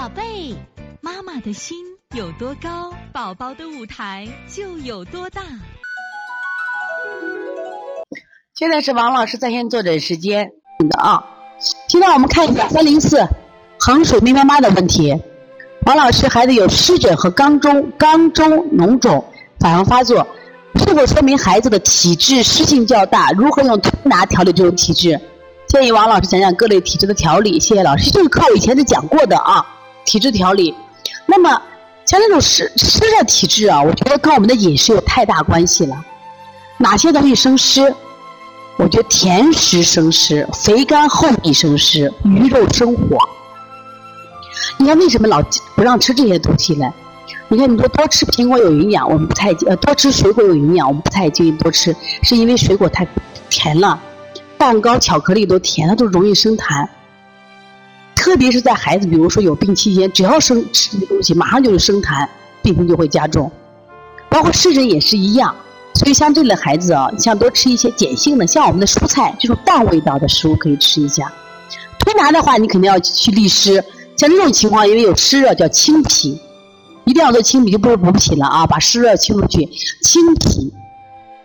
宝贝，妈妈的心有多高，宝宝的舞台就有多大。现在是王老师在线坐诊时间的啊。现在我们看一下三零四横水妹妈妈的问题。王老师，孩子有湿疹和肛中肛中脓肿反复发作，是否说明孩子的体质湿性较大？如何用推拿调理这种体质？建议王老师讲讲各类体质的调理。谢谢老师，这个课我以前是讲过的啊。体质调理，那么像这种湿湿热体质啊，我觉得跟我们的饮食有太大关系了。哪些东西生湿？我觉得甜食生湿，肥甘厚腻生湿，鱼肉生火。你看为什么老不让吃这些东西呢？你看你说多吃苹果有营养，我们不太呃多吃水果有营养，我们不太建议多吃，是因为水果太甜了，蛋糕、巧克力都甜，它都容易生痰。特别是在孩子，比如说有病期间，只要生吃这些东西，马上就是生痰，病情就会加重。包括湿疹也是一样，所以像这类孩子啊，像多吃一些碱性的，像我们的蔬菜这种淡味道的食物可以吃一下。推拿的话，你肯定要去利湿。像这种情况，因为有湿热，叫清脾，一定要做清脾，就不是补脾了啊，把湿热清出去，清脾、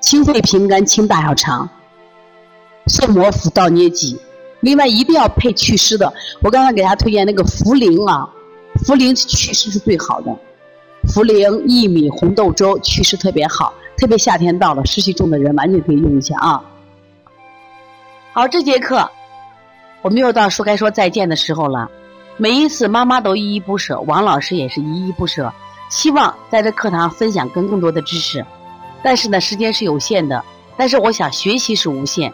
清肺平肝、清大小肠、顺摩腹、倒捏脊。另外一定要配祛湿的，我刚才给大家推荐那个茯苓啊，茯苓祛湿是最好的，茯苓、薏米、红豆粥祛湿特别好，特别夏天到了，湿气重的人完全可以用一下啊。好，这节课我们又到说该说再见的时候了，每一次妈妈都依依不舍，王老师也是依依不舍，希望在这课堂分享更更多的知识，但是呢，时间是有限的，但是我想学习是无限。